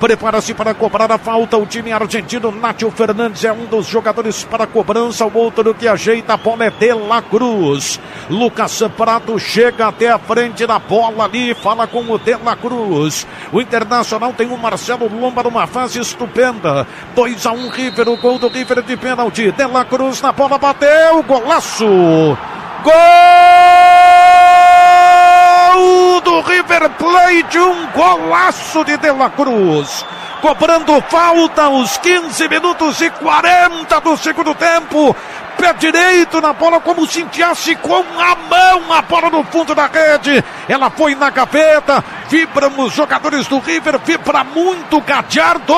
Prepara-se para cobrar a falta. O time argentino, Nátio Fernandes, é um dos jogadores para cobrança. O outro que ajeita a bola é De La Cruz. Lucas Prato chega até a frente da bola ali. Fala com o De La Cruz. O Internacional tem o Marcelo Lomba numa fase estupenda. 2 a 1 um, River. O gol do River de pênalti. De La Cruz na bola bateu. Golaço. Gol! Do River Plate, um golaço de De La Cruz. Cobrando falta aos 15 minutos e 40 do segundo tempo pé direito na bola, como se enfiasse com a mão a bola no fundo da rede. Ela foi na gaveta. Vibram os jogadores do River, vibra muito Gadiardo.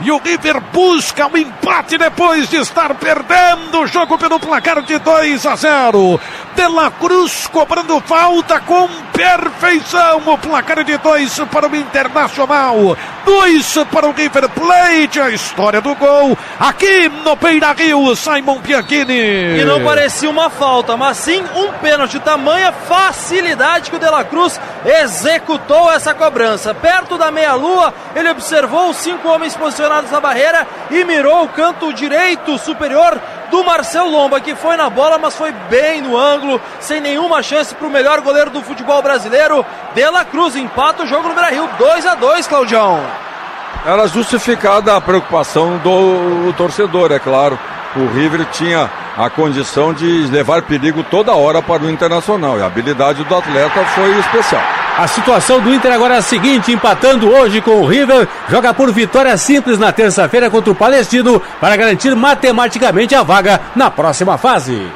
E o River busca o um empate depois de estar perdendo o jogo pelo placar de 2 a 0. De La Cruz cobrando falta com perfeição. O placar de 2 para o Internacional. 2 para o River Plate. A história do gol aqui no Beira Rio. Simon Bianchini. E não parecia uma falta, mas sim um pênalti. Tamanha facilidade que o De La Cruz executou essa cobrança. Perto da meia-lua, ele observou os cinco homens posicionados na barreira e mirou o canto direito superior do Marcel Lomba, que foi na bola, mas foi bem no ângulo, sem nenhuma chance para o melhor goleiro do futebol brasileiro. De La Cruz empata o jogo no Beira Rio, 2 a 2 Claudião. Era justificada a preocupação do torcedor, é claro. O River tinha a condição de levar perigo toda hora para o Internacional. E a habilidade do atleta foi especial. A situação do Inter agora é a seguinte: empatando hoje com o River, joga por vitória simples na terça-feira contra o Palestino para garantir matematicamente a vaga na próxima fase.